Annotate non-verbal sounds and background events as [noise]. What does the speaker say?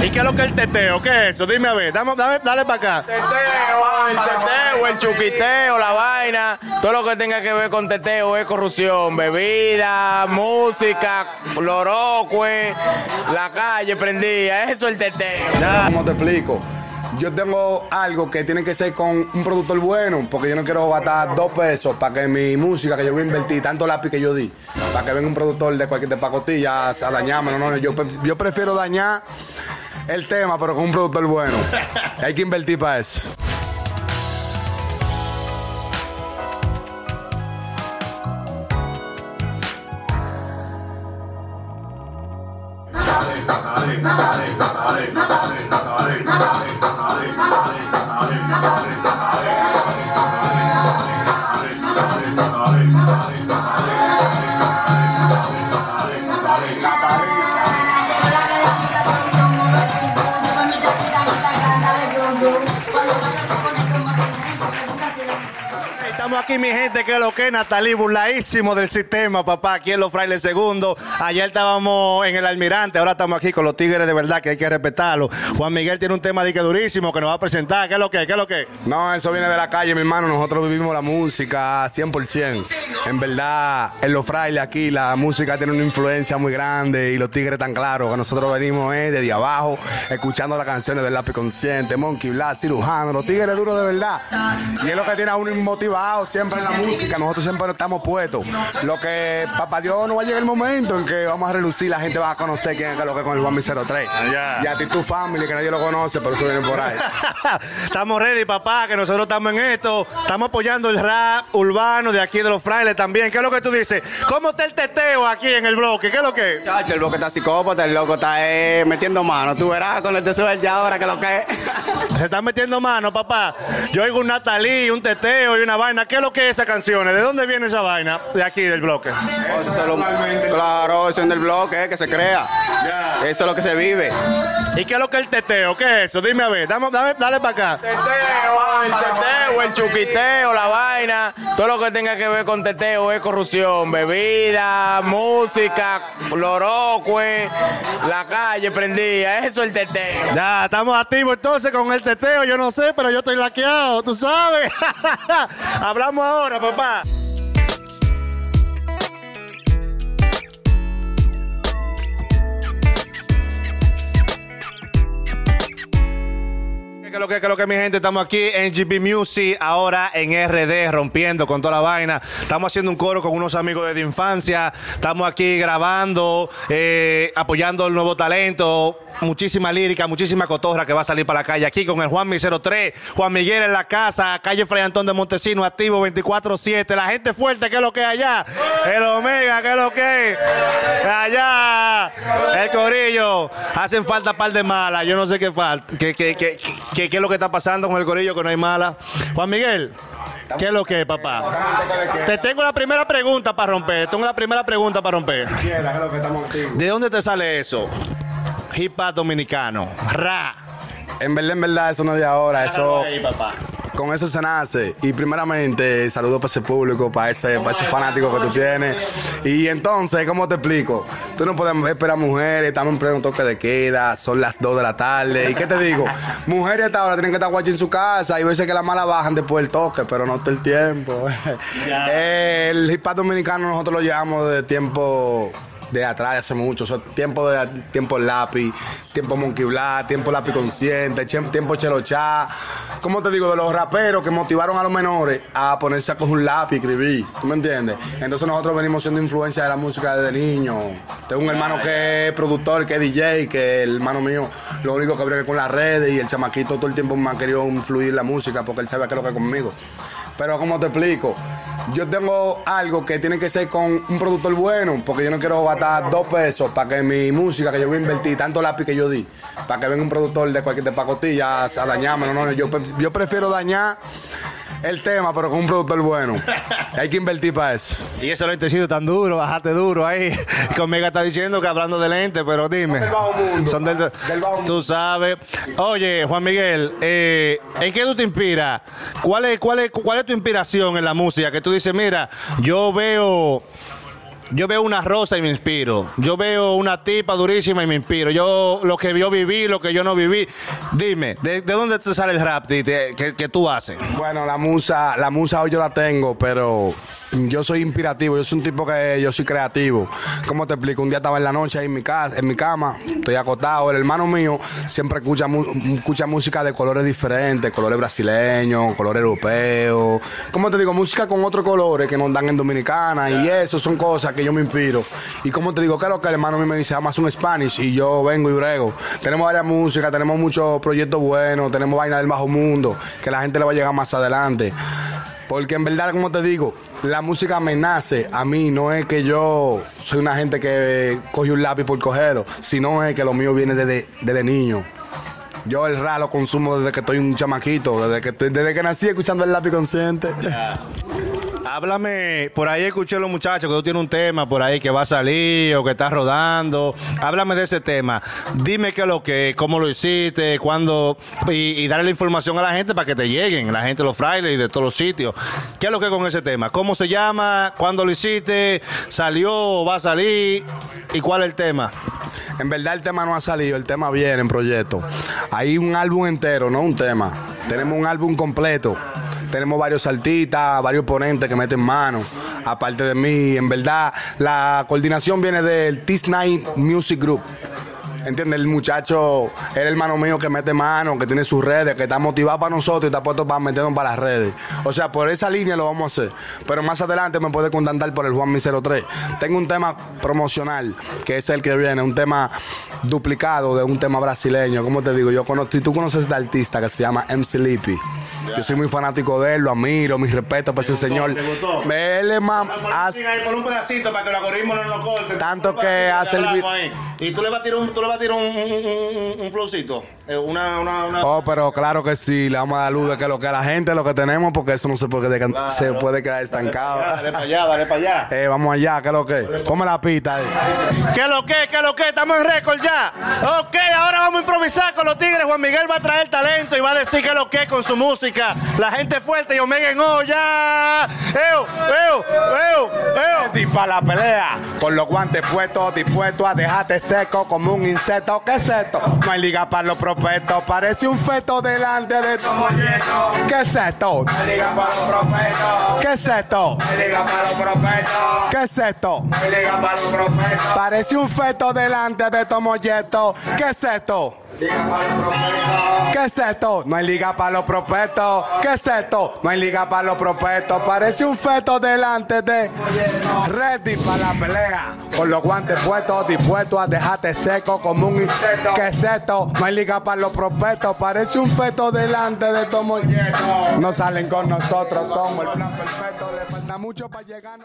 ¿Y qué es lo que es el teteo? ¿Qué es eso? Dime a ver, dame, dale, dale para acá. Teteo, el teteo, el chuquiteo, la vaina, todo lo que tenga que ver con teteo es corrupción, bebida, música, lorocue, la calle prendida, eso es el teteo. ¿Cómo te explico? Yo tengo algo que tiene que ser con un productor bueno, porque yo no quiero gastar dos pesos para que mi música que yo voy a invertir, tanto lápiz que yo di, para que venga un productor de cualquier de pacotilla a dañarme. No, no, yo, yo prefiero dañar el tema, pero con un productor bueno. [laughs] Hay que invertir para eso. Estamos aquí, mi gente, que lo que es Natalí, burladísimo del sistema, papá. Aquí en Los Frailes Segundo. Ayer estábamos en el Almirante, ahora estamos aquí con los Tigres de verdad, que hay que respetarlo. Juan Miguel tiene un tema de que durísimo que nos va a presentar. ¿Qué es lo que? ¿Qué es lo que? No, eso viene de la calle, mi hermano. Nosotros vivimos la música 100%. En verdad, en Los Frailes aquí la música tiene una influencia muy grande y los Tigres tan claros que nosotros venimos eh, desde abajo, escuchando las canciones del lápiz consciente, Monkey Blast, Cirujano, los Tigres duros de verdad. Y es lo que tiene a uno inmotivado siempre en la música, nosotros siempre estamos puestos. Lo que, papá Dios, no va a llegar el momento en que vamos a relucir, la gente va a conocer quién es lo que con el Juan 03. Ya. Y a ti tu family, que nadie lo conoce, pero eso viene por ahí. [laughs] estamos ready, papá, que nosotros estamos en esto. Estamos apoyando el rap urbano de aquí de los frailes también. ¿Qué es lo que tú dices? ¿Cómo está el teteo aquí en el bloque? ¿Qué es lo que? Chacho, el bloque está psicópata, el loco está eh, metiendo mano. Tú verás con el tesoro ya ahora que lo que es. [laughs] Se están metiendo mano, papá. Yo oigo un Natalí, un teteo y una vaina. ¿Qué es lo que es esas canciones? ¿De dónde viene esa vaina? De aquí, del bloque. Eso es lo- claro, eso es del bloque, eh, que se crea. Eso es lo que se vive. ¿Y qué es lo que es el teteo? ¿Qué es eso? Dime a ver, dame, dame- dale para acá. Teteo, el teteo, el chuquiteo, la vaina, todo lo que tenga que ver con teteo es corrupción, bebida, música, lorocue, la calle prendida, eso es el teteo. Ya, estamos activos entonces con el teteo. Yo no sé, pero yo estoy laqueado, tú sabes. [laughs] Hablamos ahora, papá. Que lo que, que lo que mi gente, estamos aquí en GB Music, ahora en RD, rompiendo con toda la vaina. Estamos haciendo un coro con unos amigos de infancia. Estamos aquí grabando, eh, apoyando el nuevo talento. Muchísima lírica, muchísima cotorra que va a salir para la calle. Aquí con el Juan Mi 03, Juan Miguel en la casa, calle Fray Antón de Montesino, activo 24-7. La gente fuerte, que es lo que es allá. El Omega, que es lo que es. Allá. El Corillo. Hacen falta par de malas. Yo no sé qué falta. ¿Qué, qué, qué, qué- qué es lo que está pasando con el Corillo? Que no hay malas. Juan Miguel. ¿Qué es lo que es, papá? Te tengo la primera pregunta para romper. Tengo la primera pregunta para romper. ¿De dónde te sale eso? Hip hop dominicano. Ra. En verdad, en verdad, eso no es de ahora. Eso, Ahí, papá. Con eso se nace. Y primeramente, saludos para ese público, para ese, para ese fanático que tú tienes. Y entonces, ¿cómo te explico? Tú no puedes esperar mujeres, estamos en pleno toque de queda, son las 2 de la tarde. ¿Y qué te digo? Mujeres hasta ahora tienen que estar guachas en su casa y veces que las malas bajan después del toque, pero no está el tiempo. [laughs] el hip hop dominicano nosotros lo llevamos de tiempo de atrás, de hace mucho. Eso, tiempo de tiempo lápiz, tiempo monkey Black, tiempo lápiz consciente, tiempo chelochá. ¿Cómo te digo? De los raperos que motivaron a los menores a ponerse a coger un lápiz y escribir. ¿Tú me entiendes? Entonces nosotros venimos siendo influencia de la música desde niño. Tengo un hermano que es productor, que es DJ, que el hermano mío lo único que brega con las redes y el chamaquito todo el tiempo me ha querido influir la música porque él sabe qué es lo que es conmigo. Pero como te explico, yo tengo algo que tiene que ser con un productor bueno, porque yo no quiero gastar dos pesos para que mi música que yo voy a invertir, tanto lápiz que yo di, para que venga un productor de cualquier de pacotilla a dañarme. No, no, yo, yo prefiero dañar el tema, pero con un productor bueno. [laughs] Hay que invertir para eso. Y ese lentecito tan duro, bajate duro ahí. Conmigo está diciendo que hablando de lente, pero dime. del bajo mundo. Son del, Del bajo mundo. Tú sabes. Oye, Juan Miguel, eh, ¿en qué tú te inspiras? ¿Cuál es, cuál, es, ¿Cuál es tu inspiración en la música? Que tú dices, mira, yo veo Yo veo una rosa y me inspiro. Yo veo una tipa durísima y me inspiro. Yo, lo que yo viví, lo que yo no viví. Dime, ¿de, de dónde te sale el rap que, que tú haces? Bueno, la musa, la musa hoy yo la tengo, pero yo soy inspirativo, yo soy un tipo que yo soy creativo. ¿Cómo te explico? Un día estaba en la noche ahí en mi casa, en mi cama, estoy acostado, el hermano mío siempre escucha, escucha música de colores diferentes, colores brasileños, colores europeos. ¿Cómo te digo? Música con otros colores que nos dan en Dominicana y eso son cosas que yo me inspiro. Y como te digo, ¿qué es lo que el hermano mío me dice? Amas un Spanish y yo vengo y brego. Tenemos varias músicas, tenemos muchos proyectos buenos, tenemos vaina del bajo mundo, que la gente le va a llegar más adelante. Porque en verdad, como te digo, la música me nace a mí. No es que yo soy una gente que coge un lápiz por cogerlo, sino es que lo mío viene desde, desde niño. Yo el rap lo consumo desde que estoy un chamaquito, desde que, desde que nací escuchando el lápiz consciente. Háblame, por ahí escuché a los muchachos que tú tienes un tema por ahí que va a salir o que estás rodando. Háblame de ese tema. Dime qué es lo que, cómo lo hiciste, cuándo, y, y darle la información a la gente para que te lleguen, la gente los frailes y de todos los sitios. ¿Qué es lo que con ese tema? ¿Cómo se llama? ¿Cuándo lo hiciste? ¿Salió? ¿Va a salir? ¿Y cuál es el tema? En verdad el tema no ha salido, el tema viene en proyecto. Hay un álbum entero, no un tema. Tenemos un álbum completo. Tenemos varios artistas, varios ponentes que meten mano. Aparte de mí, en verdad, la coordinación viene del T9 Music Group. ¿Entiendes? El muchacho el hermano mío que mete mano, que tiene sus redes, que está motivado para nosotros y está puesto para meternos para las redes. O sea, por esa línea lo vamos a hacer. Pero más adelante me puede contactar por el Juan Mi 03. Tengo un tema promocional, que es el que viene, un tema duplicado de un tema brasileño. ¿Cómo te digo? Yo conozco, tú conoces a este artista que se llama MC Lippy. Yo soy muy fanático de él, lo admiro, mis respetos para ese señor. Él es más- por un pedacito para que el algoritmo no nos corte. Tanto que hace el. Y tú le vas a tirar un, tú le vas a tirar un, un, un, un flowcito. Eh, Una, una, una. Oh, pero claro que sí, le vamos a dar luz de que lo que la gente, lo que tenemos, porque eso no se puede, Claro. se puede quedar estancado. Dale para allá, dale para allá. Eh, vamos allá, ¿qué es lo que? Ponme la pista ahí. ¿Qué lo que? ¿Qué lo que? Estamos en récord ya. Ok, ahora vamos a improvisar con los tigres. Juan Miguel va a traer talento y va a decir qué lo que con su música. La gente fuerte y Omega en olla. ¡Eo, eo, para la pelea, con los guantes puestos, dispuesto a dejarte seco como un insecto. ¿Qué es esto? No hay liga para los prospectos, parece un feto delante de tu ¿Qué es esto? Liga para los prospectos. ¿Qué es esto? Liga para los prospectos. ¿Qué es esto? Liga para los prospectos. Parece un feto delante de tu molleto. ¿Qué es esto? ¿Qué es esto? No hay liga para los prospectos. ¿Qué es esto? No hay liga para los prospectos. Parece un feto delante de Ready para la pelea. Con los guantes puestos, dispuesto a dejarte seco como un insecto. ¿Qué es esto? No hay liga para los prospectos. Parece un feto delante de molleto. No salen con nosotros, somos el plan perfecto. Le falta mucho para llegar.